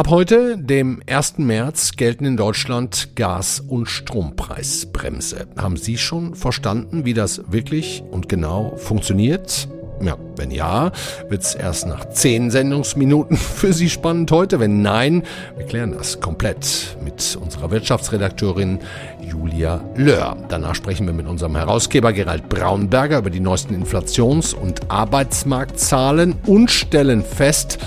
Ab heute, dem 1. März, gelten in Deutschland Gas- und Strompreisbremse. Haben Sie schon verstanden, wie das wirklich und genau funktioniert? Ja, wenn ja, wird's erst nach zehn Sendungsminuten für Sie spannend heute. Wenn nein, wir klären das komplett mit unserer Wirtschaftsredakteurin Julia Löhr. Danach sprechen wir mit unserem Herausgeber Gerald Braunberger über die neuesten Inflations- und Arbeitsmarktzahlen und stellen fest,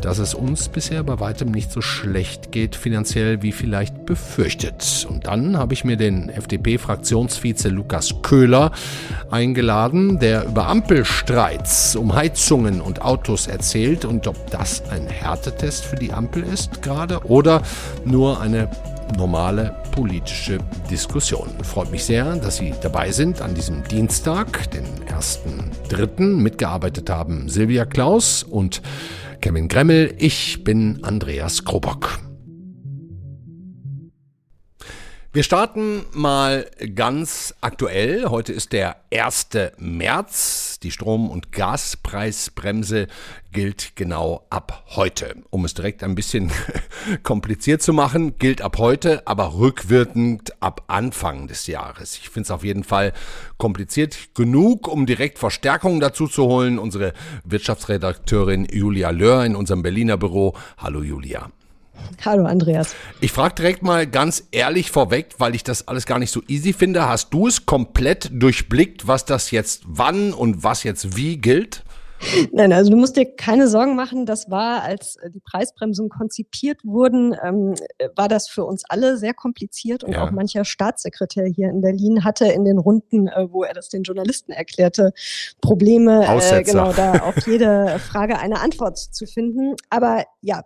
dass es uns bisher bei weitem nicht so schlecht geht finanziell wie vielleicht befürchtet. Und dann habe ich mir den FDP-Fraktionsvize Lukas Köhler eingeladen, der über Ampelstreits um Heizungen und Autos erzählt und ob das ein Härtetest für die Ampel ist gerade oder nur eine normale politische Diskussion. Freut mich sehr, dass Sie dabei sind an diesem Dienstag, den 1.3. Mitgearbeitet haben Silvia Klaus und Kevin Gremmel, ich bin Andreas Krobock. Wir starten mal ganz aktuell. Heute ist der 1. März. Die Strom- und Gaspreisbremse gilt genau ab heute. Um es direkt ein bisschen kompliziert zu machen, gilt ab heute, aber rückwirkend ab Anfang des Jahres. Ich finde es auf jeden Fall kompliziert genug, um direkt Verstärkungen dazu zu holen. Unsere Wirtschaftsredakteurin Julia Löhr in unserem Berliner Büro. Hallo Julia. Hallo Andreas. Ich frage direkt mal ganz ehrlich vorweg, weil ich das alles gar nicht so easy finde. Hast du es komplett durchblickt, was das jetzt wann und was jetzt wie gilt? Nein, also du musst dir keine Sorgen machen. Das war, als die Preisbremsen konzipiert wurden, ähm, war das für uns alle sehr kompliziert und ja. auch mancher Staatssekretär hier in Berlin hatte in den Runden, äh, wo er das den Journalisten erklärte, Probleme, äh, genau da auf jede Frage eine Antwort zu finden. Aber ja,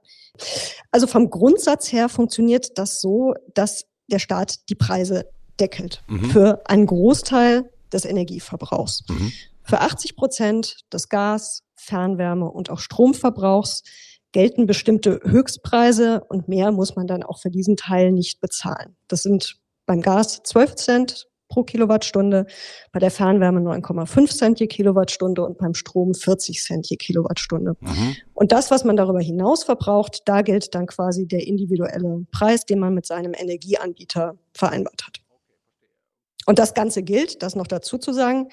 also vom Grundsatz her funktioniert das so, dass der Staat die Preise deckelt mhm. für einen Großteil des Energieverbrauchs. Mhm. Für 80 Prozent des Gas-, Fernwärme- und auch Stromverbrauchs gelten bestimmte Höchstpreise und mehr muss man dann auch für diesen Teil nicht bezahlen. Das sind beim Gas 12 Cent pro Kilowattstunde, bei der Fernwärme 9,5 Cent je Kilowattstunde und beim Strom 40 Cent je Kilowattstunde. Mhm. Und das, was man darüber hinaus verbraucht, da gilt dann quasi der individuelle Preis, den man mit seinem Energieanbieter vereinbart hat. Und das Ganze gilt, das noch dazu zu sagen,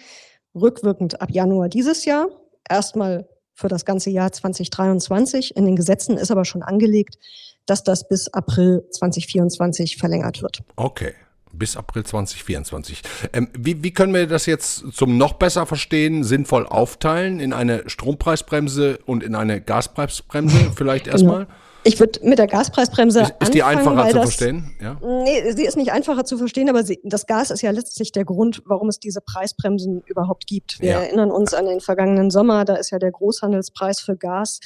rückwirkend ab Januar dieses Jahr, erstmal für das ganze Jahr 2023. In den Gesetzen ist aber schon angelegt, dass das bis April 2024 verlängert wird. Okay bis April 2024. Ähm, wie, wie können wir das jetzt zum noch besser verstehen, sinnvoll aufteilen in eine Strompreisbremse und in eine Gaspreisbremse vielleicht genau. erstmal? Genau. Ich würde mit der Gaspreisbremse. Ist, ist die einfacher zu das, verstehen? Ja? Nee, sie ist nicht einfacher zu verstehen, aber sie, das Gas ist ja letztlich der Grund, warum es diese Preisbremsen überhaupt gibt. Wir ja. erinnern uns an den vergangenen Sommer, da ist ja der Großhandelspreis für Gas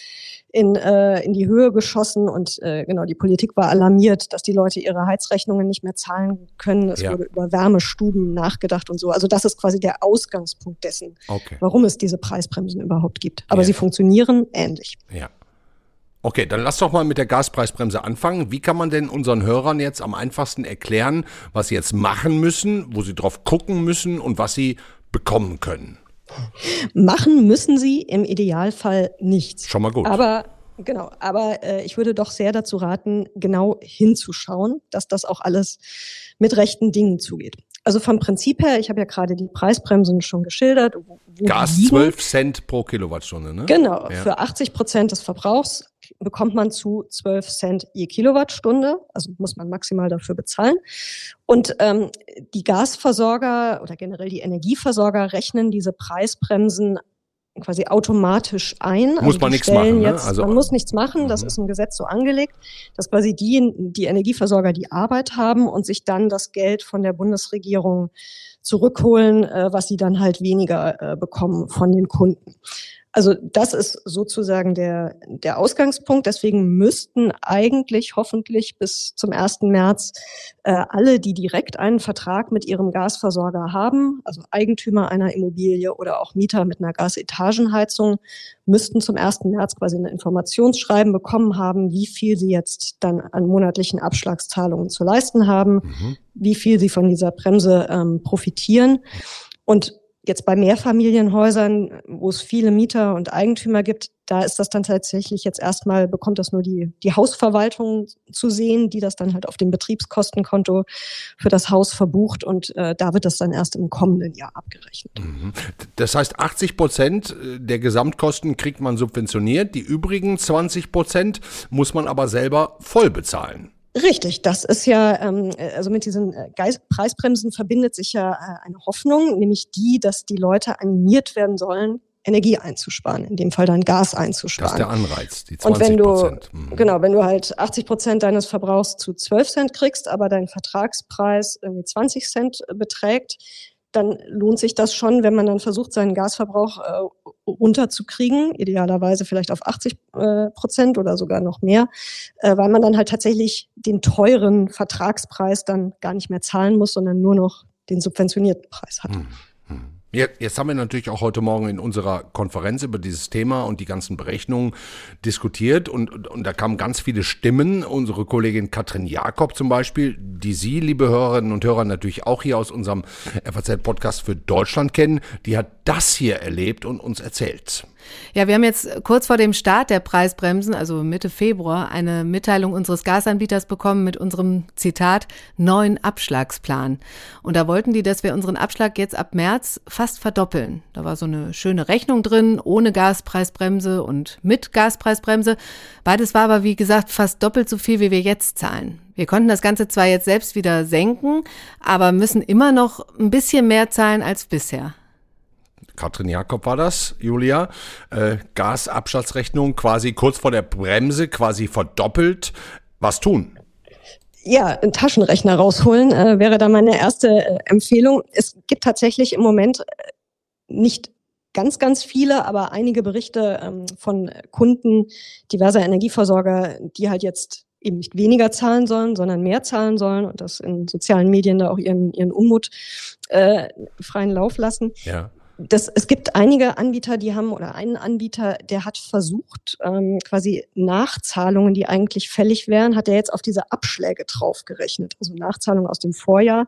in, äh, in die Höhe geschossen und äh, genau, die Politik war alarmiert, dass die Leute ihre Heizrechnungen nicht mehr zahlen können. Es ja. wurde über Wärmestuben nachgedacht und so. Also das ist quasi der Ausgangspunkt dessen, okay. warum es diese Preisbremsen überhaupt gibt. Aber ja. sie funktionieren ähnlich. Ja. Okay, dann lass doch mal mit der Gaspreisbremse anfangen. Wie kann man denn unseren Hörern jetzt am einfachsten erklären, was sie jetzt machen müssen, wo sie drauf gucken müssen und was sie bekommen können? Machen müssen sie im Idealfall nichts. Schon mal gut. Aber genau, aber äh, ich würde doch sehr dazu raten, genau hinzuschauen, dass das auch alles mit rechten Dingen zugeht. Also vom Prinzip her, ich habe ja gerade die Preisbremsen schon geschildert. Gas 12 Cent pro Kilowattstunde, ne? Genau, ja. für 80 Prozent des Verbrauchs bekommt man zu 12 Cent je Kilowattstunde, also muss man maximal dafür bezahlen. Und ähm, die Gasversorger oder generell die Energieversorger rechnen diese Preisbremsen quasi automatisch ein. Muss also man nichts machen. Ne? Jetzt, also, man muss nichts machen, das mhm. ist im Gesetz so angelegt, dass quasi die, die Energieversorger die Arbeit haben und sich dann das Geld von der Bundesregierung zurückholen, äh, was sie dann halt weniger äh, bekommen von den Kunden. Also das ist sozusagen der, der Ausgangspunkt. Deswegen müssten eigentlich hoffentlich bis zum 1. März äh, alle, die direkt einen Vertrag mit ihrem Gasversorger haben, also Eigentümer einer Immobilie oder auch Mieter mit einer Gasetagenheizung, müssten zum 1. März quasi ein Informationsschreiben bekommen haben, wie viel sie jetzt dann an monatlichen Abschlagszahlungen zu leisten haben, mhm. wie viel sie von dieser Bremse ähm, profitieren. Und Jetzt bei Mehrfamilienhäusern, wo es viele Mieter und Eigentümer gibt, da ist das dann tatsächlich jetzt erstmal, bekommt das nur die, die Hausverwaltung zu sehen, die das dann halt auf dem Betriebskostenkonto für das Haus verbucht und äh, da wird das dann erst im kommenden Jahr abgerechnet. Mhm. Das heißt, 80 Prozent der Gesamtkosten kriegt man subventioniert, die übrigen 20 Prozent muss man aber selber voll bezahlen. Richtig, das ist ja, ähm, also mit diesen äh, Preisbremsen verbindet sich ja äh, eine Hoffnung, nämlich die, dass die Leute animiert werden sollen, Energie einzusparen, in dem Fall dann Gas einzusparen. Das ist der Anreiz, die 20 Und wenn du, mhm. genau, wenn du halt 80 Prozent deines Verbrauchs zu 12 Cent kriegst, aber dein Vertragspreis irgendwie 20 Cent beträgt, dann lohnt sich das schon, wenn man dann versucht, seinen Gasverbrauch äh, runterzukriegen, idealerweise vielleicht auf 80 äh, Prozent oder sogar noch mehr, äh, weil man dann halt tatsächlich den teuren Vertragspreis dann gar nicht mehr zahlen muss, sondern nur noch den subventionierten Preis hat. Hm, hm. Jetzt haben wir natürlich auch heute Morgen in unserer Konferenz über dieses Thema und die ganzen Berechnungen diskutiert und, und, und, da kamen ganz viele Stimmen. Unsere Kollegin Katrin Jakob zum Beispiel, die Sie, liebe Hörerinnen und Hörer, natürlich auch hier aus unserem FAZ-Podcast für Deutschland kennen, die hat das hier erlebt und uns erzählt. Ja, wir haben jetzt kurz vor dem Start der Preisbremsen, also Mitte Februar, eine Mitteilung unseres Gasanbieters bekommen mit unserem Zitat neuen Abschlagsplan. Und da wollten die, dass wir unseren Abschlag jetzt ab März fast verdoppeln. Da war so eine schöne Rechnung drin, ohne Gaspreisbremse und mit Gaspreisbremse. Beides war aber, wie gesagt, fast doppelt so viel, wie wir jetzt zahlen. Wir konnten das Ganze zwar jetzt selbst wieder senken, aber müssen immer noch ein bisschen mehr zahlen als bisher. Katrin Jakob war das, Julia. Äh, Gasabschlagsrechnung quasi kurz vor der Bremse, quasi verdoppelt. Was tun? Ja, einen Taschenrechner rausholen äh, wäre da meine erste äh, Empfehlung. Es gibt tatsächlich im Moment äh, nicht ganz, ganz viele, aber einige Berichte ähm, von Kunden diverser Energieversorger, die halt jetzt eben nicht weniger zahlen sollen, sondern mehr zahlen sollen und das in sozialen Medien da auch ihren, ihren Unmut äh, freien Lauf lassen. Ja das, es gibt einige Anbieter, die haben, oder einen Anbieter, der hat versucht, ähm, quasi Nachzahlungen, die eigentlich fällig wären, hat er jetzt auf diese Abschläge draufgerechnet. Also Nachzahlungen aus dem Vorjahr.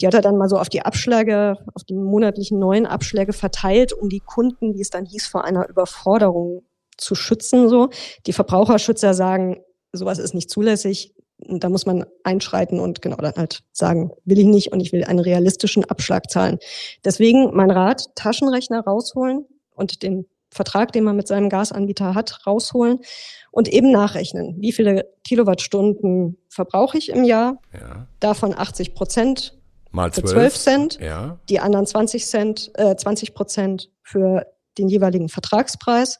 Die hat er dann mal so auf die Abschläge, auf die monatlichen neuen Abschläge verteilt, um die Kunden, wie es dann hieß, vor einer Überforderung zu schützen. So. Die Verbraucherschützer sagen, sowas ist nicht zulässig da muss man einschreiten und genau dann halt sagen, will ich nicht und ich will einen realistischen Abschlag zahlen. Deswegen mein Rat, Taschenrechner rausholen und den Vertrag, den man mit seinem Gasanbieter hat, rausholen und eben nachrechnen. Wie viele Kilowattstunden verbrauche ich im Jahr? Ja. Davon 80 Prozent Mal 12, für 12 Cent. Ja. Die anderen 20 Cent, äh, 20 Prozent für den jeweiligen Vertragspreis.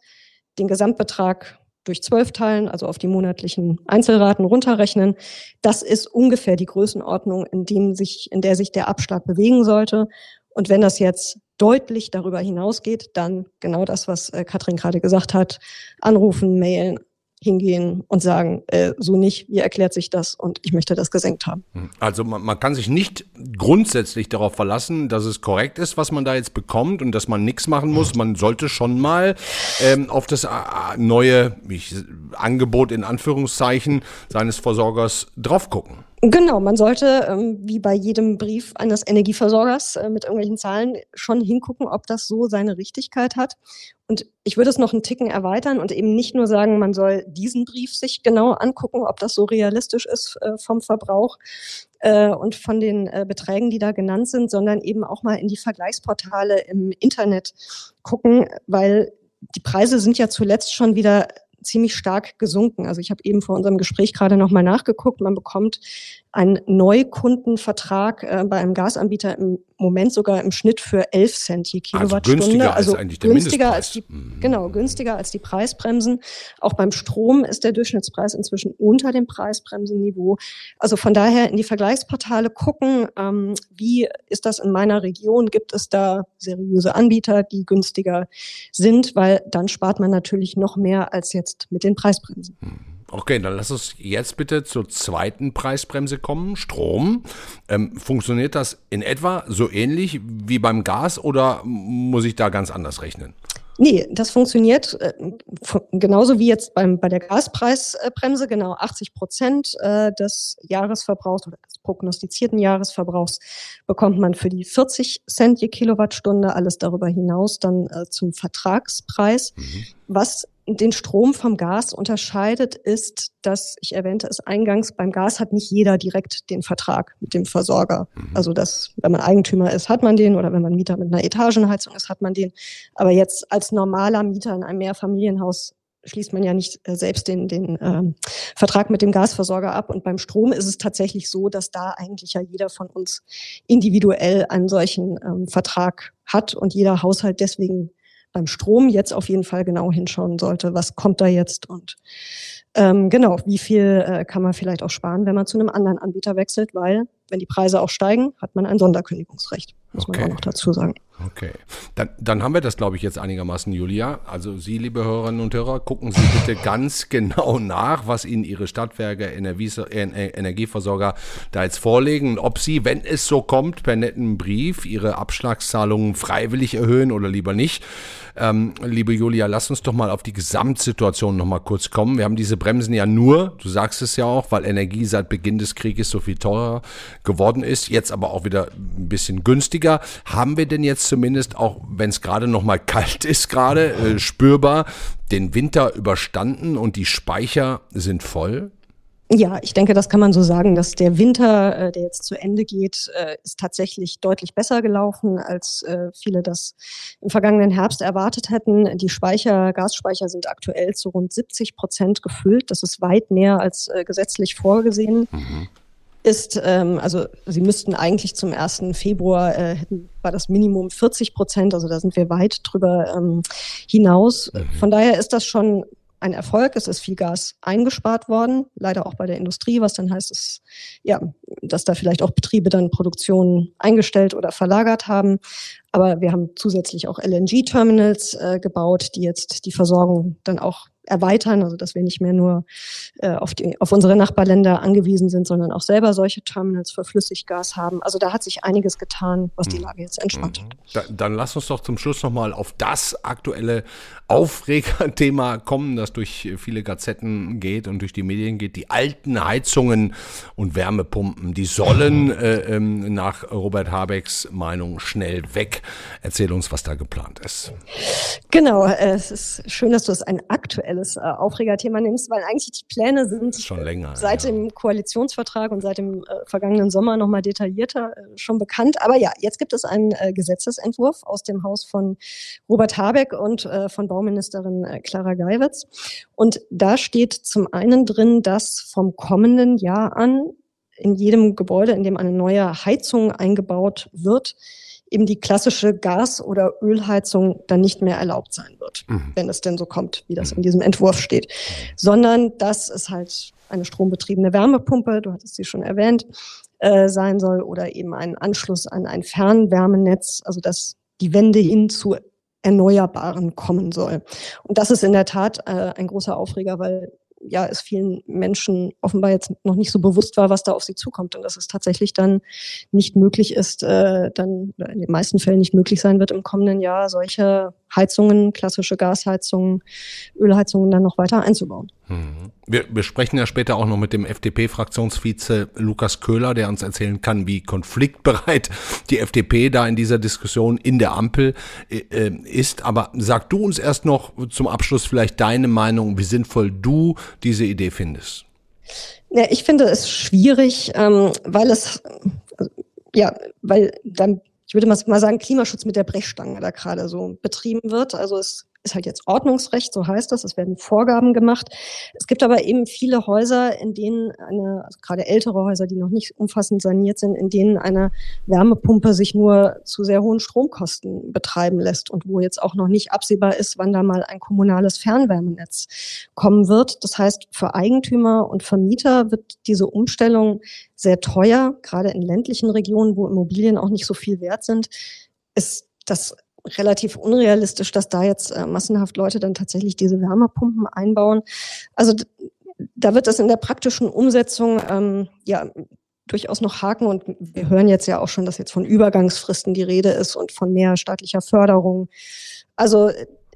Den Gesamtbetrag durch zwölf teilen, also auf die monatlichen Einzelraten runterrechnen. Das ist ungefähr die Größenordnung, in, dem sich, in der sich der Abschlag bewegen sollte. Und wenn das jetzt deutlich darüber hinausgeht, dann genau das, was äh, Katrin gerade gesagt hat, anrufen, mailen, hingehen und sagen, äh, so nicht, wie erklärt sich das und ich möchte das gesenkt haben. Hm. Also man, man, kann sich nicht grundsätzlich darauf verlassen, dass es korrekt ist, was man da jetzt bekommt und dass man nichts machen muss. Man sollte schon mal ähm, auf das äh, neue ich, Angebot in Anführungszeichen seines Versorgers drauf gucken. Genau, man sollte, ähm, wie bei jedem Brief eines Energieversorgers äh, mit irgendwelchen Zahlen, schon hingucken, ob das so seine Richtigkeit hat. Und ich würde es noch einen Ticken erweitern und eben nicht nur sagen, man soll diesen Brief sich genau angucken, ob das so realistisch ist äh, vom Verbrauch äh, und von den äh, Beträgen, die da genannt sind, sondern eben auch mal in die Vergleichsportale im Internet gucken, weil die Preise sind ja zuletzt schon wieder ziemlich stark gesunken. Also ich habe eben vor unserem Gespräch gerade nochmal nachgeguckt. Man bekommt einen Neukundenvertrag äh, bei einem Gasanbieter im Moment sogar im Schnitt für 11 Cent je also Kilowattstunde. Also günstiger also als eigentlich der günstiger als die, mhm. Genau, günstiger als die Preisbremsen. Auch beim Strom ist der Durchschnittspreis inzwischen unter dem Preisbremsenniveau. Also von daher in die Vergleichsportale gucken, ähm, wie ist das in meiner Region? Gibt es da seriöse Anbieter, die günstiger sind? Weil dann spart man natürlich noch mehr als jetzt mit den Preisbremsen. Mhm. Okay, dann lass uns jetzt bitte zur zweiten Preisbremse kommen, Strom. Ähm, funktioniert das in etwa so ähnlich wie beim Gas oder muss ich da ganz anders rechnen? Nee, das funktioniert äh, genauso wie jetzt beim, bei der Gaspreisbremse. Genau 80 Prozent äh, des Jahresverbrauchs oder des prognostizierten Jahresverbrauchs bekommt man für die 40 Cent je Kilowattstunde. Alles darüber hinaus dann äh, zum Vertragspreis. Mhm. Was den Strom vom Gas unterscheidet, ist, dass ich erwähnte es eingangs, beim Gas hat nicht jeder direkt den Vertrag mit dem Versorger. Mhm. Also dass, wenn man Eigentümer ist, hat man den oder wenn man Mieter mit einer Etagenheizung ist, hat man den. Aber jetzt als normaler Mieter in einem Mehrfamilienhaus schließt man ja nicht äh, selbst den, den äh, Vertrag mit dem Gasversorger ab. Und beim Strom ist es tatsächlich so, dass da eigentlich ja jeder von uns individuell einen solchen ähm, Vertrag hat und jeder Haushalt deswegen beim Strom jetzt auf jeden Fall genau hinschauen sollte, was kommt da jetzt und ähm, genau, wie viel äh, kann man vielleicht auch sparen, wenn man zu einem anderen Anbieter wechselt, weil wenn die Preise auch steigen, hat man ein Sonderkündigungsrecht, muss okay. man auch noch dazu sagen. Okay, dann, dann haben wir das, glaube ich, jetzt einigermaßen, Julia. Also Sie, liebe Hörerinnen und Hörer, gucken Sie bitte ganz genau nach, was Ihnen Ihre Stadtwerke, Energieversorger da jetzt vorlegen und ob Sie, wenn es so kommt, per netten Brief Ihre Abschlagszahlungen freiwillig erhöhen oder lieber nicht. Ähm, liebe Julia, lass uns doch mal auf die Gesamtsituation noch mal kurz kommen. Wir haben diese Bremsen ja nur, du sagst es ja auch, weil Energie seit Beginn des Krieges so viel teurer geworden ist, jetzt aber auch wieder ein bisschen günstiger. Haben wir denn jetzt zumindest, auch wenn es gerade noch mal kalt ist, gerade äh, spürbar, den Winter überstanden und die Speicher sind voll? Ja, ich denke, das kann man so sagen, dass der Winter, äh, der jetzt zu Ende geht, äh, ist tatsächlich deutlich besser gelaufen, als äh, viele das im vergangenen Herbst erwartet hätten. Die Speicher, Gasspeicher sind aktuell zu rund 70 Prozent gefüllt. Das ist weit mehr als äh, gesetzlich vorgesehen. Mhm. Ist, ähm, also sie müssten eigentlich zum 1. Februar äh, hätten, war das Minimum 40 Prozent, also da sind wir weit drüber ähm, hinaus. Mhm. Von daher ist das schon ein Erfolg. Es ist viel Gas eingespart worden, leider auch bei der Industrie, was dann heißt, dass, ja, dass da vielleicht auch Betriebe dann Produktion eingestellt oder verlagert haben. Aber wir haben zusätzlich auch LNG-Terminals äh, gebaut, die jetzt die Versorgung dann auch erweitern, also dass wir nicht mehr nur äh, auf, die, auf unsere Nachbarländer angewiesen sind, sondern auch selber solche Terminals für Flüssiggas haben. Also da hat sich einiges getan, was die mhm. Lage jetzt entspannt hat. Da, dann lass uns doch zum Schluss nochmal auf das aktuelle Aufregerthema kommen, das durch viele Gazetten geht und durch die Medien geht. Die alten Heizungen und Wärmepumpen, die sollen äh, ähm, nach Robert Habecks Meinung schnell weg. Erzähl uns, was da geplant ist. Genau, äh, es ist schön, dass du es ein aktuelles aktuelles äh, Aufregerthema nimmst, weil eigentlich die Pläne sind schon länger, seit ja. dem Koalitionsvertrag und seit dem äh, vergangenen Sommer noch mal detaillierter äh, schon bekannt. Aber ja, jetzt gibt es einen äh, Gesetzesentwurf aus dem Haus von Robert Habeck und äh, von Bauministerin äh, Clara Geiwitz. Und da steht zum einen drin, dass vom kommenden Jahr an in jedem Gebäude, in dem eine neue Heizung eingebaut wird, eben die klassische Gas- oder Ölheizung dann nicht mehr erlaubt sein wird, mhm. wenn es denn so kommt, wie das in diesem Entwurf steht, sondern dass es halt eine strombetriebene Wärmepumpe, du hattest sie schon erwähnt, äh, sein soll oder eben ein Anschluss an ein Fernwärmenetz, also dass die Wende hin zu Erneuerbaren kommen soll. Und das ist in der Tat äh, ein großer Aufreger, weil ja, es vielen Menschen offenbar jetzt noch nicht so bewusst war, was da auf sie zukommt und dass es tatsächlich dann nicht möglich ist, äh, dann in den meisten Fällen nicht möglich sein wird, im kommenden Jahr solche Heizungen, klassische Gasheizungen, Ölheizungen dann noch weiter einzubauen. Mhm. Wir, wir sprechen ja später auch noch mit dem FDP-Fraktionsvize Lukas Köhler, der uns erzählen kann, wie konfliktbereit die FDP da in dieser Diskussion in der Ampel äh, äh, ist. Aber sag du uns erst noch zum Abschluss vielleicht deine Meinung, wie sinnvoll du diese Idee findest. Ja, ich finde es schwierig, ähm, weil es, ja, weil dann ich würde mal sagen, Klimaschutz mit der Brechstange da gerade so betrieben wird. Also es ist halt jetzt Ordnungsrecht, so heißt das. Es werden Vorgaben gemacht. Es gibt aber eben viele Häuser, in denen eine, also gerade ältere Häuser, die noch nicht umfassend saniert sind, in denen eine Wärmepumpe sich nur zu sehr hohen Stromkosten betreiben lässt und wo jetzt auch noch nicht absehbar ist, wann da mal ein kommunales Fernwärmenetz kommen wird. Das heißt, für Eigentümer und Vermieter wird diese Umstellung sehr teuer, gerade in ländlichen Regionen, wo Immobilien auch nicht so viel wert sind, ist das relativ unrealistisch, dass da jetzt äh, massenhaft Leute dann tatsächlich diese Wärmepumpen einbauen. Also da wird es in der praktischen Umsetzung ähm, ja durchaus noch haken und wir hören jetzt ja auch schon, dass jetzt von Übergangsfristen die Rede ist und von mehr staatlicher Förderung. Also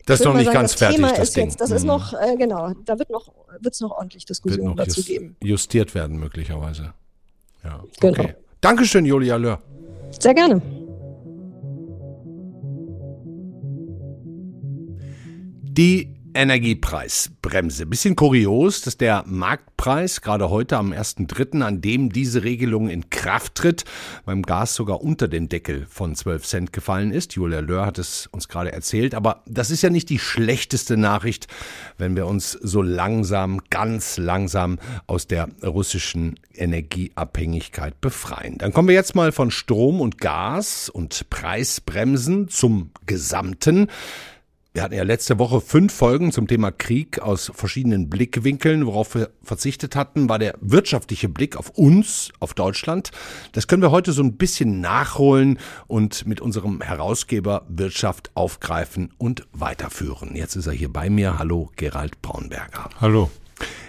Das ist noch nicht sagen, ganz fertig. Thema das ist Ding. jetzt, das mhm. ist noch, äh, genau, da wird noch, wird es noch ordentlich Diskussionen dazu just, geben. Justiert werden möglicherweise. Ja, genau. okay. Dankeschön, Julia Löhr. Sehr gerne. Die Energiepreisbremse. Bisschen kurios, dass der Marktpreis gerade heute am 1.3., an dem diese Regelung in Kraft tritt, beim Gas sogar unter den Deckel von 12 Cent gefallen ist. Julia Löhr hat es uns gerade erzählt. Aber das ist ja nicht die schlechteste Nachricht, wenn wir uns so langsam, ganz langsam aus der russischen Energieabhängigkeit befreien. Dann kommen wir jetzt mal von Strom und Gas und Preisbremsen zum Gesamten. Wir hatten ja letzte Woche fünf Folgen zum Thema Krieg aus verschiedenen Blickwinkeln. Worauf wir verzichtet hatten, war der wirtschaftliche Blick auf uns, auf Deutschland. Das können wir heute so ein bisschen nachholen und mit unserem Herausgeber Wirtschaft aufgreifen und weiterführen. Jetzt ist er hier bei mir. Hallo, Gerald Braunberger. Hallo.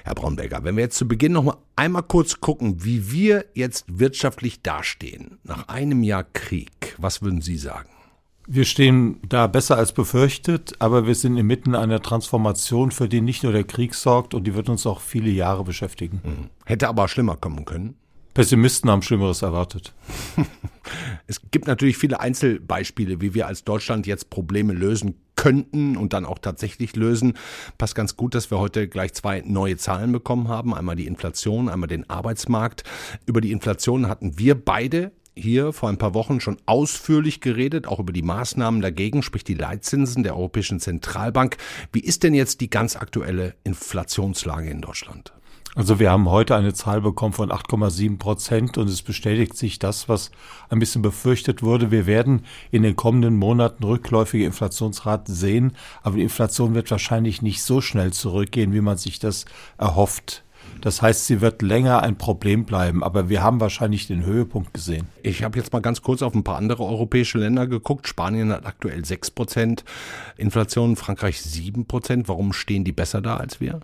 Herr Braunberger, wenn wir jetzt zu Beginn noch mal einmal kurz gucken, wie wir jetzt wirtschaftlich dastehen, nach einem Jahr Krieg, was würden Sie sagen? Wir stehen da besser als befürchtet, aber wir sind inmitten einer Transformation, für die nicht nur der Krieg sorgt und die wird uns auch viele Jahre beschäftigen. Mhm. Hätte aber schlimmer kommen können. Pessimisten haben Schlimmeres erwartet. es gibt natürlich viele Einzelbeispiele, wie wir als Deutschland jetzt Probleme lösen könnten und dann auch tatsächlich lösen. Passt ganz gut, dass wir heute gleich zwei neue Zahlen bekommen haben. Einmal die Inflation, einmal den Arbeitsmarkt. Über die Inflation hatten wir beide hier vor ein paar Wochen schon ausführlich geredet, auch über die Maßnahmen dagegen, sprich die Leitzinsen der Europäischen Zentralbank. Wie ist denn jetzt die ganz aktuelle Inflationslage in Deutschland? Also wir haben heute eine Zahl bekommen von 8,7 Prozent und es bestätigt sich das, was ein bisschen befürchtet wurde. Wir werden in den kommenden Monaten rückläufige Inflationsraten sehen, aber die Inflation wird wahrscheinlich nicht so schnell zurückgehen, wie man sich das erhofft. Das heißt, sie wird länger ein Problem bleiben, aber wir haben wahrscheinlich den Höhepunkt gesehen. Ich habe jetzt mal ganz kurz auf ein paar andere europäische Länder geguckt. Spanien hat aktuell 6 Prozent Inflation, Frankreich 7 Prozent. Warum stehen die besser da als wir?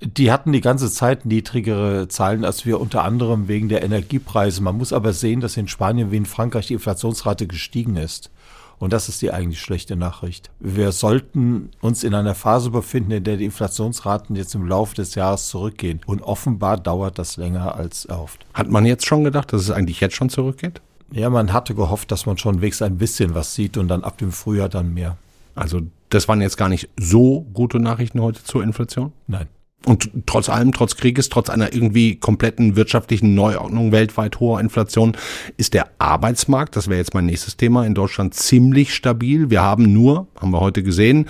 Die hatten die ganze Zeit niedrigere Zahlen als wir, unter anderem wegen der Energiepreise. Man muss aber sehen, dass in Spanien wie in Frankreich die Inflationsrate gestiegen ist. Und das ist die eigentlich schlechte Nachricht. Wir sollten uns in einer Phase befinden, in der die Inflationsraten jetzt im Laufe des Jahres zurückgehen. Und offenbar dauert das länger als erhofft. Hat man jetzt schon gedacht, dass es eigentlich jetzt schon zurückgeht? Ja, man hatte gehofft, dass man schon wenigstens ein bisschen was sieht und dann ab dem Frühjahr dann mehr. Also das waren jetzt gar nicht so gute Nachrichten heute zur Inflation? Nein. Und trotz allem, trotz Krieges, trotz einer irgendwie kompletten wirtschaftlichen Neuordnung weltweit hoher Inflation, ist der Arbeitsmarkt, das wäre jetzt mein nächstes Thema, in Deutschland ziemlich stabil. Wir haben nur, haben wir heute gesehen,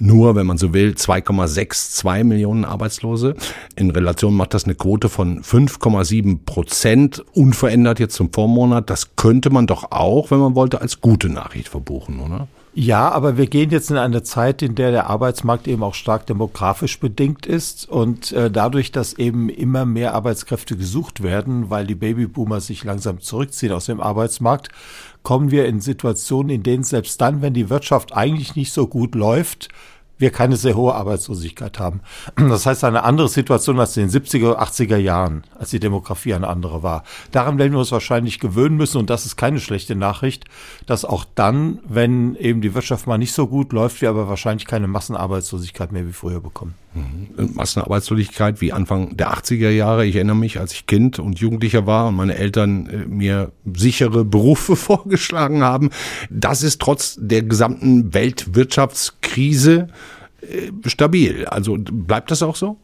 nur, wenn man so will, 2,62 Millionen Arbeitslose. In Relation macht das eine Quote von 5,7 Prozent, unverändert jetzt zum Vormonat. Das könnte man doch auch, wenn man wollte, als gute Nachricht verbuchen, oder? Ja, aber wir gehen jetzt in eine Zeit, in der der Arbeitsmarkt eben auch stark demografisch bedingt ist und äh, dadurch, dass eben immer mehr Arbeitskräfte gesucht werden, weil die Babyboomer sich langsam zurückziehen aus dem Arbeitsmarkt, kommen wir in Situationen, in denen selbst dann, wenn die Wirtschaft eigentlich nicht so gut läuft, wir keine sehr hohe Arbeitslosigkeit haben. Das heißt, eine andere Situation als in den 70er, 80er Jahren, als die Demografie eine andere war. Daran werden wir uns wahrscheinlich gewöhnen müssen und das ist keine schlechte Nachricht, dass auch dann, wenn eben die Wirtschaft mal nicht so gut läuft, wir aber wahrscheinlich keine Massenarbeitslosigkeit mehr wie früher bekommen. Massenarbeitslosigkeit wie Anfang der 80er Jahre. Ich erinnere mich, als ich Kind und Jugendlicher war und meine Eltern äh, mir sichere Berufe vorgeschlagen haben. Das ist trotz der gesamten Weltwirtschaftskrise äh, stabil. Also bleibt das auch so?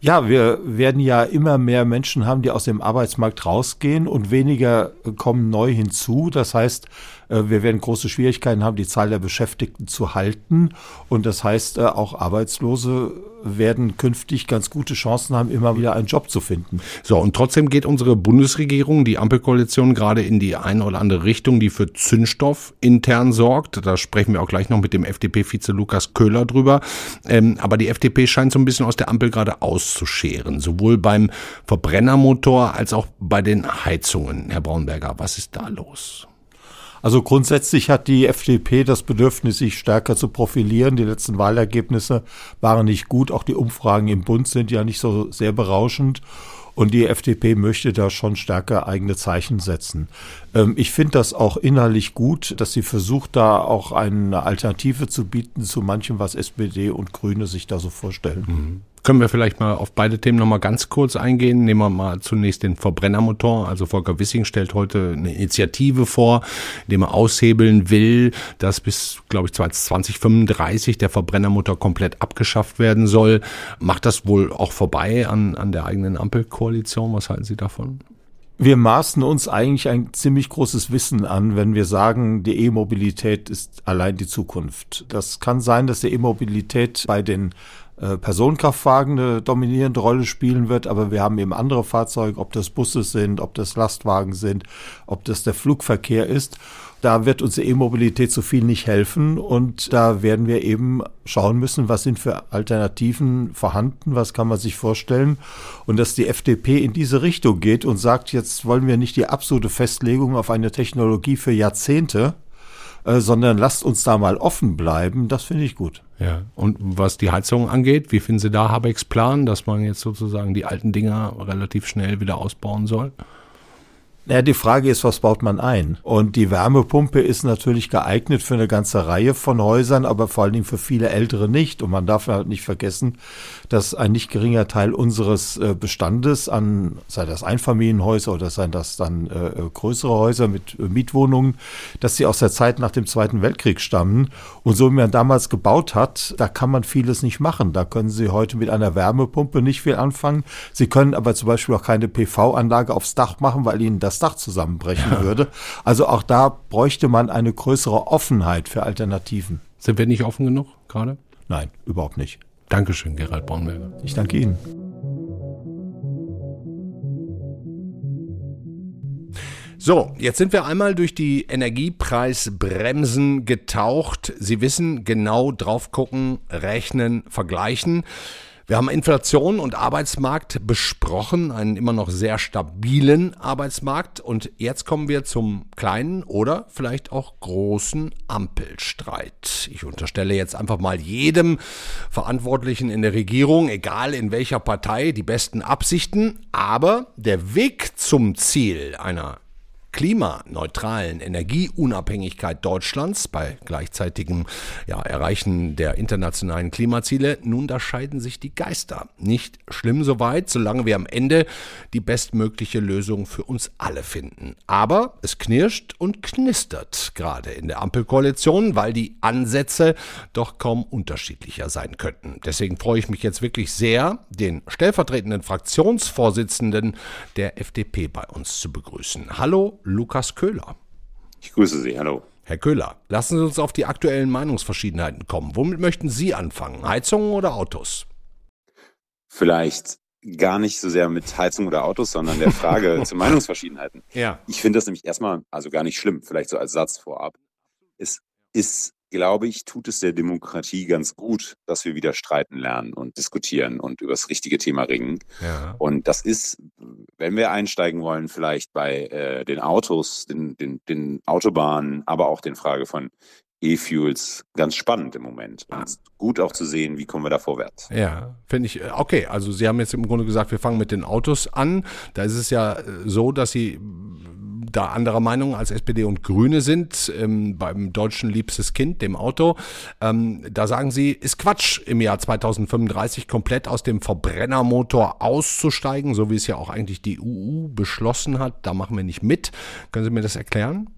Ja, wir werden ja immer mehr Menschen haben, die aus dem Arbeitsmarkt rausgehen und weniger kommen neu hinzu. Das heißt, wir werden große Schwierigkeiten haben, die Zahl der Beschäftigten zu halten. Und das heißt, äh, auch Arbeitslose werden künftig ganz gute Chancen haben, immer wieder einen Job zu finden. So, und trotzdem geht unsere Bundesregierung, die Ampelkoalition, gerade in die eine oder andere Richtung, die für Zündstoff intern sorgt. Da sprechen wir auch gleich noch mit dem FDP-Vize Lukas Köhler drüber. Ähm, aber die FDP scheint so ein bisschen aus der Ampel gerade auszuscheren, sowohl beim Verbrennermotor als auch bei den Heizungen. Herr Braunberger, was ist da los? Also grundsätzlich hat die FDP das Bedürfnis, sich stärker zu profilieren. Die letzten Wahlergebnisse waren nicht gut. Auch die Umfragen im Bund sind ja nicht so sehr berauschend. Und die FDP möchte da schon stärker eigene Zeichen setzen. Ähm, ich finde das auch inhaltlich gut, dass sie versucht, da auch eine Alternative zu bieten zu manchem, was SPD und Grüne sich da so vorstellen. Mhm. Können wir vielleicht mal auf beide Themen nochmal ganz kurz eingehen? Nehmen wir mal zunächst den Verbrennermotor. Also Volker Wissing stellt heute eine Initiative vor, indem er aushebeln will, dass bis, glaube ich, 2035 der Verbrennermotor komplett abgeschafft werden soll. Macht das wohl auch vorbei an, an der eigenen Ampelkoalition? Was halten Sie davon? Wir maßen uns eigentlich ein ziemlich großes Wissen an, wenn wir sagen, die E-Mobilität ist allein die Zukunft. Das kann sein, dass die E-Mobilität bei den äh, Personenkraftwagen eine dominierende Rolle spielen wird, aber wir haben eben andere Fahrzeuge, ob das Busse sind, ob das Lastwagen sind, ob das der Flugverkehr ist. Da wird unsere E-Mobilität so viel nicht helfen und da werden wir eben schauen müssen, was sind für Alternativen vorhanden, was kann man sich vorstellen und dass die FDP in diese Richtung geht und sagt, jetzt wollen wir nicht die absolute Festlegung auf eine Technologie für Jahrzehnte, äh, sondern lasst uns da mal offen bleiben, das finde ich gut. Ja, und was die Heizung angeht, wie finden Sie da Habecks Plan, dass man jetzt sozusagen die alten Dinger relativ schnell wieder ausbauen soll? Naja, die Frage ist, was baut man ein? Und die Wärmepumpe ist natürlich geeignet für eine ganze Reihe von Häusern, aber vor allen Dingen für viele Ältere nicht. Und man darf halt nicht vergessen, dass ein nicht geringer Teil unseres äh, Bestandes an, sei das Einfamilienhäuser oder seien das dann äh, äh, größere Häuser mit Mietwohnungen, dass sie aus der Zeit nach dem Zweiten Weltkrieg stammen. Und so wie man damals gebaut hat, da kann man vieles nicht machen. Da können Sie heute mit einer Wärmepumpe nicht viel anfangen. Sie können aber zum Beispiel auch keine PV-Anlage aufs Dach machen, weil Ihnen das das Dach zusammenbrechen ja. würde. Also auch da bräuchte man eine größere Offenheit für Alternativen. Sind wir nicht offen genug gerade? Nein, überhaupt nicht. Dankeschön, Gerald Braunberger. Ich danke Ihnen. So, jetzt sind wir einmal durch die Energiepreisbremsen getaucht. Sie wissen genau drauf gucken, rechnen, vergleichen. Wir haben Inflation und Arbeitsmarkt besprochen, einen immer noch sehr stabilen Arbeitsmarkt. Und jetzt kommen wir zum kleinen oder vielleicht auch großen Ampelstreit. Ich unterstelle jetzt einfach mal jedem Verantwortlichen in der Regierung, egal in welcher Partei, die besten Absichten. Aber der Weg zum Ziel einer klimaneutralen Energieunabhängigkeit Deutschlands bei gleichzeitigem ja, Erreichen der internationalen Klimaziele, nun da scheiden sich die Geister. Nicht schlimm soweit, solange wir am Ende die bestmögliche Lösung für uns alle finden. Aber es knirscht und knistert gerade in der Ampelkoalition, weil die Ansätze doch kaum unterschiedlicher sein könnten. Deswegen freue ich mich jetzt wirklich sehr, den stellvertretenden Fraktionsvorsitzenden der FDP bei uns zu begrüßen. Hallo, Lukas Köhler. Ich grüße Sie, hallo. Herr Köhler, lassen Sie uns auf die aktuellen Meinungsverschiedenheiten kommen. Womit möchten Sie anfangen? Heizungen oder Autos? Vielleicht gar nicht so sehr mit Heizung oder Autos, sondern der Frage zu Meinungsverschiedenheiten. Ja. Ich finde das nämlich erstmal, also gar nicht schlimm, vielleicht so als Satz vorab. Es ist glaube ich, tut es der Demokratie ganz gut, dass wir wieder streiten lernen und diskutieren und über das richtige Thema ringen. Ja. Und das ist, wenn wir einsteigen wollen, vielleicht bei äh, den Autos, den, den, den Autobahnen, aber auch den Frage von E-Fuels ganz spannend im Moment. Und gut auch zu sehen, wie kommen wir da vorwärts. Ja, finde ich, äh, okay. Also Sie haben jetzt im Grunde gesagt, wir fangen mit den Autos an. Da ist es ja äh, so, dass Sie da anderer Meinung als SPD und Grüne sind, ähm, beim deutschen liebstes Kind, dem Auto. Ähm, da sagen sie, ist Quatsch, im Jahr 2035 komplett aus dem Verbrennermotor auszusteigen, so wie es ja auch eigentlich die EU beschlossen hat. Da machen wir nicht mit. Können Sie mir das erklären?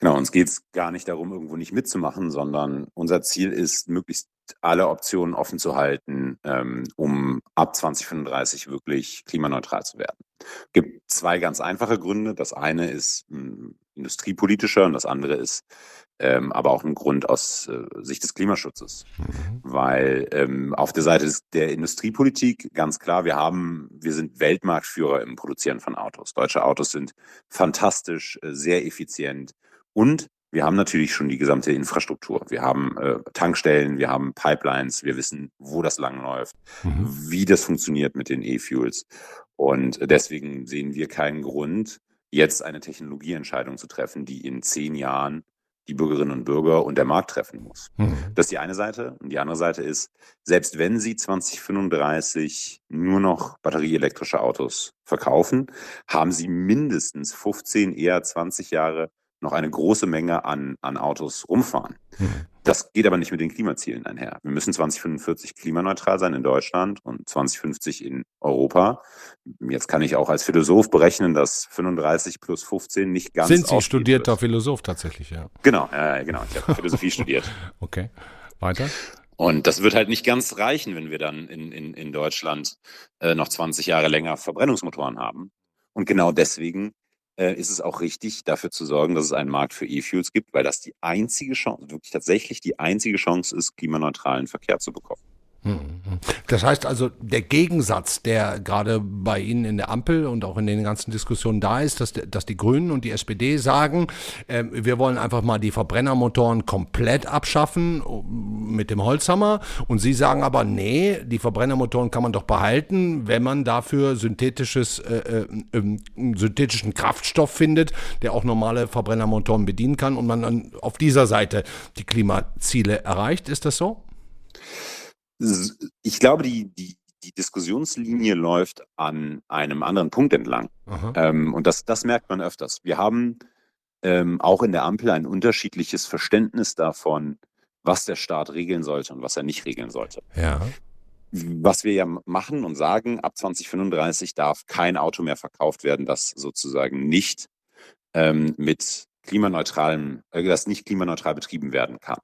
Genau, uns geht es gar nicht darum, irgendwo nicht mitzumachen, sondern unser Ziel ist, möglichst alle Optionen offen zu halten, ähm, um ab 2035 wirklich klimaneutral zu werden. Es gibt zwei ganz einfache Gründe. Das eine ist hm, industriepolitischer und das andere ist ähm, aber auch ein Grund aus äh, Sicht des Klimaschutzes. Mhm. Weil ähm, auf der Seite des, der Industriepolitik ganz klar, wir haben, wir sind Weltmarktführer im Produzieren von Autos. Deutsche Autos sind fantastisch, äh, sehr effizient und wir haben natürlich schon die gesamte Infrastruktur. Wir haben äh, Tankstellen, wir haben Pipelines, wir wissen, wo das langläuft, mhm. wie das funktioniert mit den E-Fuels. Und deswegen sehen wir keinen Grund, jetzt eine Technologieentscheidung zu treffen, die in zehn Jahren die Bürgerinnen und Bürger und der Markt treffen muss. Mhm. Das ist die eine Seite. Und die andere Seite ist, selbst wenn Sie 2035 nur noch batterieelektrische Autos verkaufen, haben Sie mindestens 15, eher 20 Jahre noch eine große Menge an, an Autos rumfahren. Mhm. Das geht aber nicht mit den Klimazielen einher. Wir müssen 2045 klimaneutral sein in Deutschland und 2050 in Europa. Jetzt kann ich auch als Philosoph berechnen, dass 35 plus 15 nicht ganz. Sind Sie studierter wird. Philosoph tatsächlich, ja? Genau, äh, genau. Ich habe Philosophie studiert. Okay. Weiter? Und das wird halt nicht ganz reichen, wenn wir dann in, in, in Deutschland äh, noch 20 Jahre länger Verbrennungsmotoren haben. Und genau deswegen äh, ist es auch richtig, dafür zu sorgen, dass es einen Markt für E-Fuels gibt, weil das die einzige Chance, wirklich tatsächlich die einzige Chance ist, klimaneutralen Verkehr zu bekommen. Das heißt also, der Gegensatz, der gerade bei Ihnen in der Ampel und auch in den ganzen Diskussionen da ist, dass, dass die Grünen und die SPD sagen, äh, wir wollen einfach mal die Verbrennermotoren komplett abschaffen mit dem Holzhammer. Und Sie sagen aber, nee, die Verbrennermotoren kann man doch behalten, wenn man dafür synthetisches, äh, äh, synthetischen Kraftstoff findet, der auch normale Verbrennermotoren bedienen kann und man dann auf dieser Seite die Klimaziele erreicht. Ist das so? Ich glaube, die, die, die Diskussionslinie läuft an einem anderen Punkt entlang. Ähm, und das, das merkt man öfters. Wir haben ähm, auch in der Ampel ein unterschiedliches Verständnis davon, was der Staat regeln sollte und was er nicht regeln sollte. Ja. Was wir ja machen und sagen, ab 2035 darf kein Auto mehr verkauft werden, das sozusagen nicht ähm, mit klimaneutralem, äh, das nicht klimaneutral betrieben werden kann.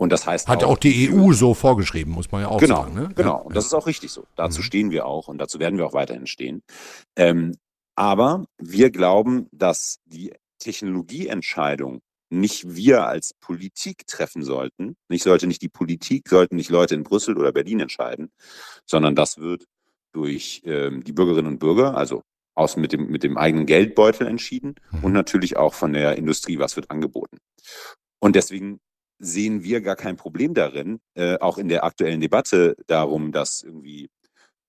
Und das heißt hat auch, auch die EU so vorgeschrieben, muss man ja auch genau, sagen. Ne? Genau, und das ist auch richtig so. Dazu mhm. stehen wir auch und dazu werden wir auch weiterhin stehen. Ähm, aber wir glauben, dass die Technologieentscheidung nicht wir als Politik treffen sollten. Nicht sollte nicht die Politik, sollten nicht Leute in Brüssel oder Berlin entscheiden, sondern das wird durch ähm, die Bürgerinnen und Bürger, also aus mit dem, mit dem eigenen Geldbeutel entschieden mhm. und natürlich auch von der Industrie, was wird angeboten. Und deswegen sehen wir gar kein Problem darin, äh, auch in der aktuellen Debatte darum, dass irgendwie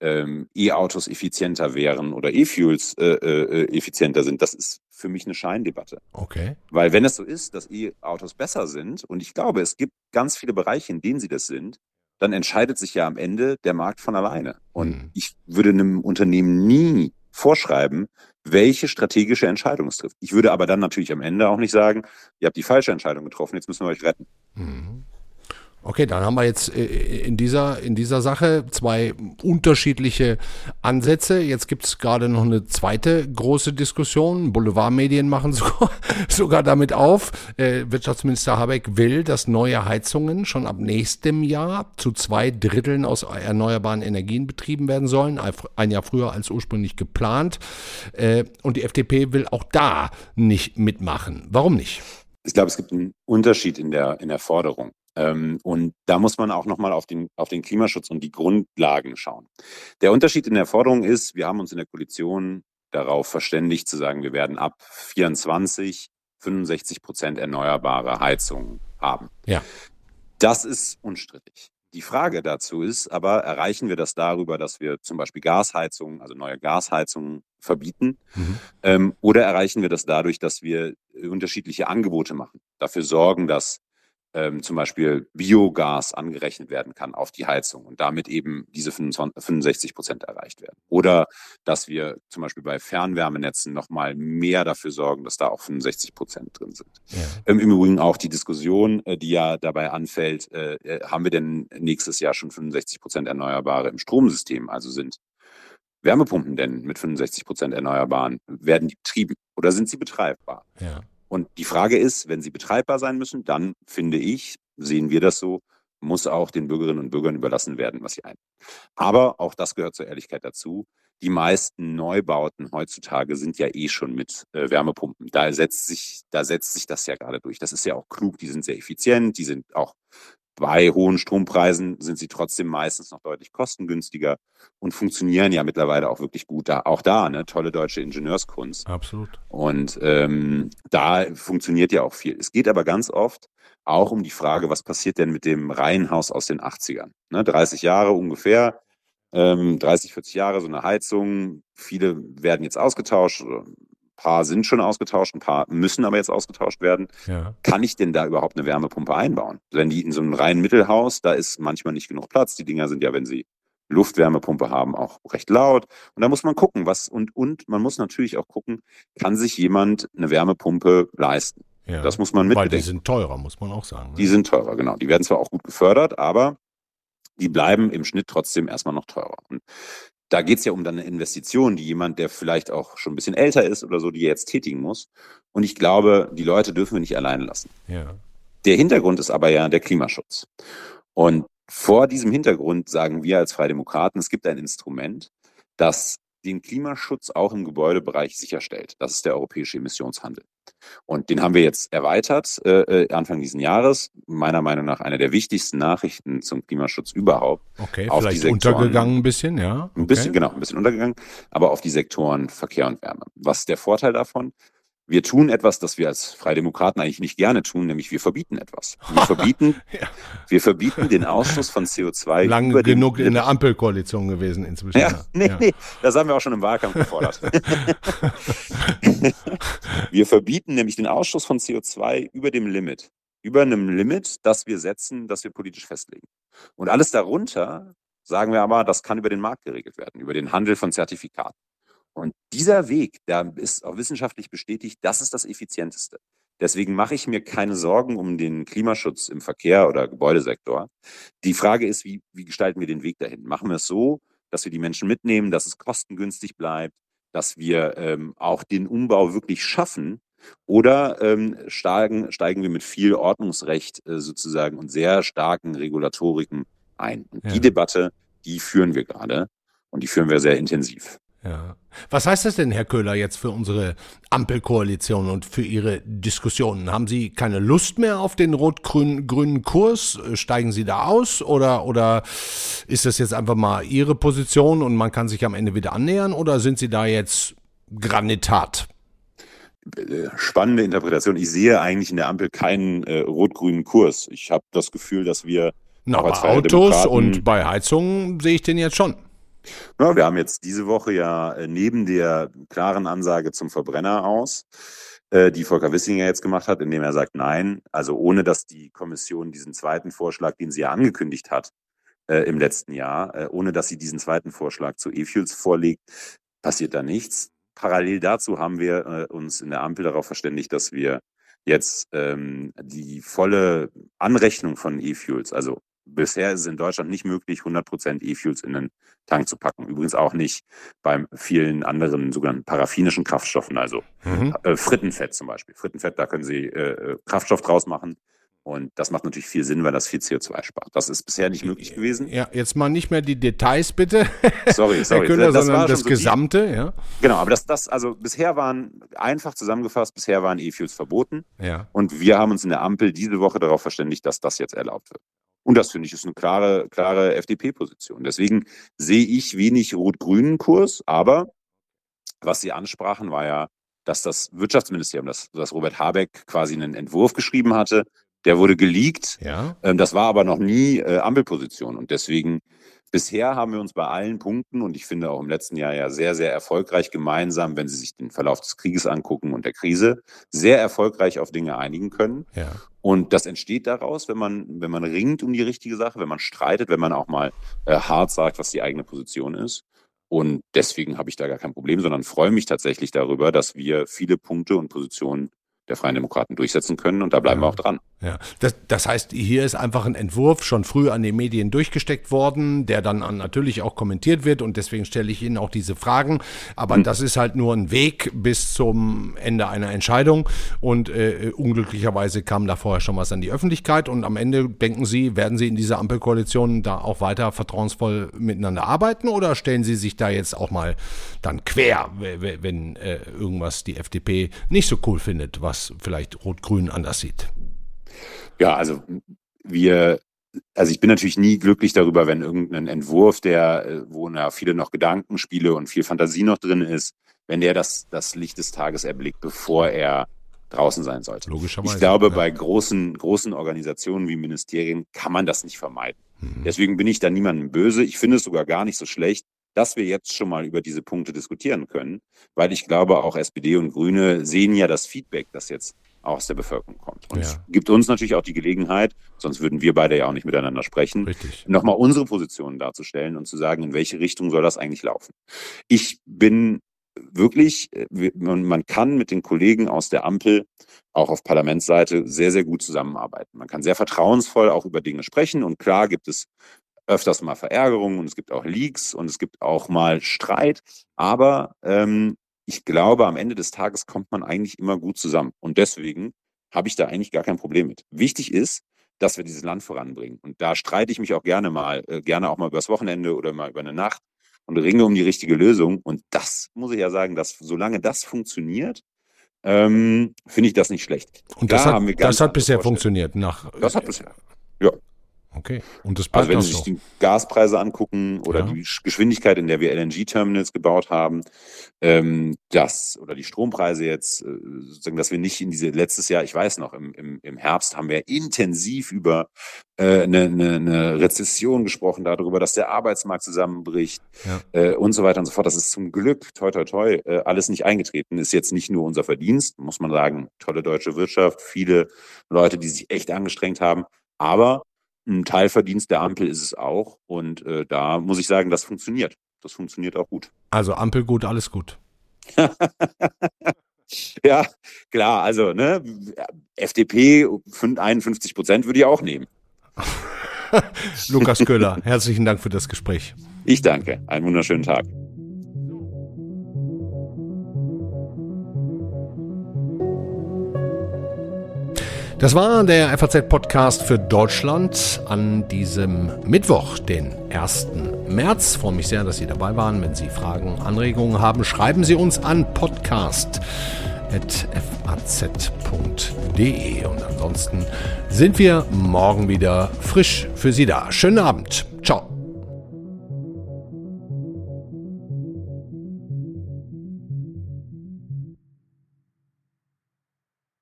ähm, E-Autos effizienter wären oder E-Fuels äh, äh, effizienter sind. Das ist für mich eine Scheindebatte. Okay. Weil wenn es so ist, dass E-Autos besser sind, und ich glaube, es gibt ganz viele Bereiche, in denen sie das sind, dann entscheidet sich ja am Ende der Markt von alleine. Und mhm. ich würde einem Unternehmen nie vorschreiben, welche strategische Entscheidung es trifft. Ich würde aber dann natürlich am Ende auch nicht sagen, ihr habt die falsche Entscheidung getroffen, jetzt müssen wir euch retten. Mhm. Okay, dann haben wir jetzt äh, in dieser, in dieser Sache zwei unterschiedliche Ansätze. Jetzt gibt es gerade noch eine zweite große Diskussion. Boulevardmedien machen sogar, sogar damit auf. Äh, Wirtschaftsminister Habeck will, dass neue Heizungen schon ab nächstem Jahr zu zwei Dritteln aus erneuerbaren Energien betrieben werden sollen. Ein Jahr früher als ursprünglich geplant. Äh, und die FDP will auch da nicht mitmachen. Warum nicht? Ich glaube, es gibt einen Unterschied in der, in der Forderung. Ähm, und da muss man auch nochmal auf den, auf den Klimaschutz und die Grundlagen schauen. Der Unterschied in der Forderung ist, wir haben uns in der Koalition darauf verständigt zu sagen, wir werden ab 24 65 Prozent erneuerbare Heizungen haben. Ja. Das ist unstrittig. Die Frage dazu ist aber, erreichen wir das darüber, dass wir zum Beispiel Gasheizungen, also neue Gasheizungen verbieten? Mhm. Ähm, oder erreichen wir das dadurch, dass wir unterschiedliche Angebote machen, dafür sorgen, dass ähm, zum Beispiel Biogas angerechnet werden kann auf die Heizung und damit eben diese 25, 65 Prozent erreicht werden. Oder dass wir zum Beispiel bei Fernwärmenetzen nochmal mehr dafür sorgen, dass da auch 65 Prozent drin sind. Ja. Ähm, Im Übrigen auch die Diskussion, äh, die ja dabei anfällt, äh, äh haben wir denn nächstes Jahr schon 65 Prozent Erneuerbare im Stromsystem? Also sind Wärmepumpen denn mit 65 Prozent Erneuerbaren, werden die betrieben oder sind sie betreibbar? Ja. Und die Frage ist, wenn sie betreibbar sein müssen, dann finde ich, sehen wir das so, muss auch den Bürgerinnen und Bürgern überlassen werden, was sie ein. Aber auch das gehört zur Ehrlichkeit dazu. Die meisten Neubauten heutzutage sind ja eh schon mit äh, Wärmepumpen. Da setzt sich, da setzt sich das ja gerade durch. Das ist ja auch klug. Die sind sehr effizient. Die sind auch bei hohen Strompreisen sind sie trotzdem meistens noch deutlich kostengünstiger und funktionieren ja mittlerweile auch wirklich gut. Da, auch da, ne, tolle deutsche Ingenieurskunst. Absolut. Und ähm, da funktioniert ja auch viel. Es geht aber ganz oft auch um die Frage, was passiert denn mit dem Reihenhaus aus den 80ern? Ne, 30 Jahre ungefähr, ähm, 30, 40 Jahre so eine Heizung. Viele werden jetzt ausgetauscht, paar sind schon ausgetauscht, ein paar müssen aber jetzt ausgetauscht werden. Ja. Kann ich denn da überhaupt eine Wärmepumpe einbauen? Wenn die in so einem reinen Mittelhaus, da ist manchmal nicht genug Platz. Die Dinger sind ja, wenn sie Luftwärmepumpe haben, auch recht laut. Und da muss man gucken, was und und man muss natürlich auch gucken, kann sich jemand eine Wärmepumpe leisten? Ja, das muss man mitbedenken. Weil die sind teurer, muss man auch sagen. Ne? Die sind teurer, genau. Die werden zwar auch gut gefördert, aber die bleiben im Schnitt trotzdem erstmal noch teurer. Und da geht es ja um dann eine Investition, die jemand, der vielleicht auch schon ein bisschen älter ist oder so, die jetzt tätigen muss. Und ich glaube, die Leute dürfen wir nicht alleine lassen. Ja. Der Hintergrund ist aber ja der Klimaschutz. Und vor diesem Hintergrund sagen wir als Freie Demokraten, es gibt ein Instrument, das den Klimaschutz auch im Gebäudebereich sicherstellt. Das ist der europäische Emissionshandel. Und den haben wir jetzt erweitert äh, äh Anfang dieses Jahres. Meiner Meinung nach eine der wichtigsten Nachrichten zum Klimaschutz überhaupt. Okay, auf vielleicht Sektoren, untergegangen ein bisschen, ja. Okay. Ein bisschen, genau, ein bisschen untergegangen, aber auf die Sektoren Verkehr und Wärme. Was ist der Vorteil davon? Wir tun etwas, das wir als Freie Demokraten eigentlich nicht gerne tun, nämlich wir verbieten etwas. Wir verbieten, ja. wir verbieten den Ausstoß von CO2. Lang genug in der Ampelkoalition gewesen inzwischen. Ja, nee, ja. nee, das haben wir auch schon im Wahlkampf gefordert. wir verbieten nämlich den Ausstoß von CO2 über dem Limit. Über einem Limit, das wir setzen, das wir politisch festlegen. Und alles darunter sagen wir aber, das kann über den Markt geregelt werden, über den Handel von Zertifikaten. Und dieser Weg, da ist auch wissenschaftlich bestätigt, das ist das effizienteste. Deswegen mache ich mir keine Sorgen um den Klimaschutz im Verkehr oder Gebäudesektor. Die Frage ist, wie, wie gestalten wir den Weg dahin? Machen wir es so, dass wir die Menschen mitnehmen, dass es kostengünstig bleibt, dass wir ähm, auch den Umbau wirklich schaffen? Oder ähm, steigen, steigen wir mit viel Ordnungsrecht äh, sozusagen und sehr starken Regulatoriken ein? Und ja. die Debatte, die führen wir gerade und die führen wir sehr intensiv. Ja. Was heißt das denn, Herr Köhler, jetzt für unsere Ampelkoalition und für Ihre Diskussionen? Haben Sie keine Lust mehr auf den rot-grünen Kurs? Steigen Sie da aus? Oder, oder ist das jetzt einfach mal Ihre Position und man kann sich am Ende wieder annähern? Oder sind Sie da jetzt granitat? Spannende Interpretation. Ich sehe eigentlich in der Ampel keinen äh, rot-grünen Kurs. Ich habe das Gefühl, dass wir. Na, bei Autos und bei Heizungen sehe ich den jetzt schon. Ja, wir haben jetzt diese Woche ja äh, neben der klaren Ansage zum Verbrenner aus, äh, die Volker Wissinger jetzt gemacht hat, indem er sagt, nein, also ohne dass die Kommission diesen zweiten Vorschlag, den sie ja angekündigt hat äh, im letzten Jahr, äh, ohne dass sie diesen zweiten Vorschlag zu E-Fuels vorlegt, passiert da nichts. Parallel dazu haben wir äh, uns in der Ampel darauf verständigt, dass wir jetzt ähm, die volle Anrechnung von E-Fuels, also Bisher ist es in Deutschland nicht möglich, 100% E-Fuels in den Tank zu packen. Übrigens auch nicht bei vielen anderen sogenannten paraffinischen Kraftstoffen, also mhm. äh, Frittenfett zum Beispiel. Frittenfett, da können Sie äh, äh, Kraftstoff draus machen. Und das macht natürlich viel Sinn, weil das viel CO2 spart. Das ist bisher nicht möglich gewesen. Ja, jetzt mal nicht mehr die Details bitte. Sorry, sorry. Köhler, das sondern das so Gesamte, die, ja. Genau, aber das, das, also bisher waren, einfach zusammengefasst, bisher waren E-Fuels verboten. Ja. Und wir haben uns in der Ampel diese Woche darauf verständigt, dass das jetzt erlaubt wird. Und das finde ich ist eine klare, klare FDP-Position. Deswegen sehe ich wenig rot-grünen Kurs, aber was Sie ansprachen, war ja, dass das Wirtschaftsministerium, dass, dass Robert Habeck quasi einen Entwurf geschrieben hatte, der wurde geleakt. Ja. Ähm, das war aber noch nie äh, Ampelposition. Und deswegen Bisher haben wir uns bei allen Punkten und ich finde auch im letzten Jahr ja sehr, sehr erfolgreich gemeinsam, wenn Sie sich den Verlauf des Krieges angucken und der Krise, sehr erfolgreich auf Dinge einigen können. Ja. Und das entsteht daraus, wenn man, wenn man ringt um die richtige Sache, wenn man streitet, wenn man auch mal äh, hart sagt, was die eigene Position ist. Und deswegen habe ich da gar kein Problem, sondern freue mich tatsächlich darüber, dass wir viele Punkte und Positionen der Freien Demokraten durchsetzen können und da bleiben ja. wir auch dran. Ja, das, das heißt, hier ist einfach ein Entwurf schon früh an die Medien durchgesteckt worden, der dann natürlich auch kommentiert wird und deswegen stelle ich Ihnen auch diese Fragen. Aber mhm. das ist halt nur ein Weg bis zum Ende einer Entscheidung und äh, unglücklicherweise kam da vorher schon was an die Öffentlichkeit und am Ende denken Sie, werden Sie in dieser Ampelkoalition da auch weiter vertrauensvoll miteinander arbeiten oder stellen Sie sich da jetzt auch mal dann quer, wenn äh, irgendwas die FDP nicht so cool findet, was vielleicht Rot-Grün anders sieht? Ja, also wir, also ich bin natürlich nie glücklich darüber, wenn irgendein Entwurf, der, äh, wo ja viele noch Gedankenspiele und viel Fantasie noch drin ist, wenn der das, das Licht des Tages erblickt, bevor er draußen sein sollte. Logischerweise. Ich glaube, ja. bei großen, großen Organisationen wie Ministerien kann man das nicht vermeiden. Mhm. Deswegen bin ich da niemandem böse. Ich finde es sogar gar nicht so schlecht, dass wir jetzt schon mal über diese Punkte diskutieren können, weil ich glaube, auch SPD und Grüne sehen ja das Feedback, das jetzt aus der Bevölkerung kommt. Und ja. gibt uns natürlich auch die Gelegenheit, sonst würden wir beide ja auch nicht miteinander sprechen, nochmal unsere Positionen darzustellen und zu sagen, in welche Richtung soll das eigentlich laufen. Ich bin wirklich, äh, man kann mit den Kollegen aus der Ampel auch auf Parlamentsseite sehr, sehr gut zusammenarbeiten. Man kann sehr vertrauensvoll auch über Dinge sprechen und klar gibt es öfters mal Verärgerungen und es gibt auch Leaks und es gibt auch mal Streit. Aber ähm, ich glaube, am Ende des Tages kommt man eigentlich immer gut zusammen. Und deswegen habe ich da eigentlich gar kein Problem mit. Wichtig ist, dass wir dieses Land voranbringen. Und da streite ich mich auch gerne mal, äh, gerne auch mal übers Wochenende oder mal über eine Nacht und ringe um die richtige Lösung. Und das muss ich ja sagen, dass solange das funktioniert, ähm, finde ich das nicht schlecht. Und das hat, das hat bisher funktioniert. Nach, das hat bisher. Ja. Okay. Und das also wenn Sie sich die Gaspreise angucken oder ja. die Geschwindigkeit, in der wir LNG-Terminals gebaut haben, ähm, das oder die Strompreise jetzt, äh, sozusagen, dass wir nicht in diese letztes Jahr, ich weiß noch, im, im, im Herbst haben wir intensiv über äh, eine, eine, eine Rezession gesprochen, darüber, dass der Arbeitsmarkt zusammenbricht ja. äh, und so weiter und so fort. Das ist zum Glück, toi toi toi, äh, alles nicht eingetreten. Ist jetzt nicht nur unser Verdienst, muss man sagen, tolle deutsche Wirtschaft, viele Leute, die sich echt angestrengt haben. Aber ein Teilverdienst der Ampel ist es auch. Und äh, da muss ich sagen, das funktioniert. Das funktioniert auch gut. Also Ampel gut, alles gut. ja, klar. Also ne, FDP 51 Prozent würde ich auch nehmen. Lukas Köhler, herzlichen Dank für das Gespräch. Ich danke. Einen wunderschönen Tag. Das war der FAZ-Podcast für Deutschland an diesem Mittwoch, den 1. März. Ich freue mich sehr, dass Sie dabei waren. Wenn Sie Fragen, Anregungen haben, schreiben Sie uns an podcast.faz.de. Und ansonsten sind wir morgen wieder frisch für Sie da. Schönen Abend.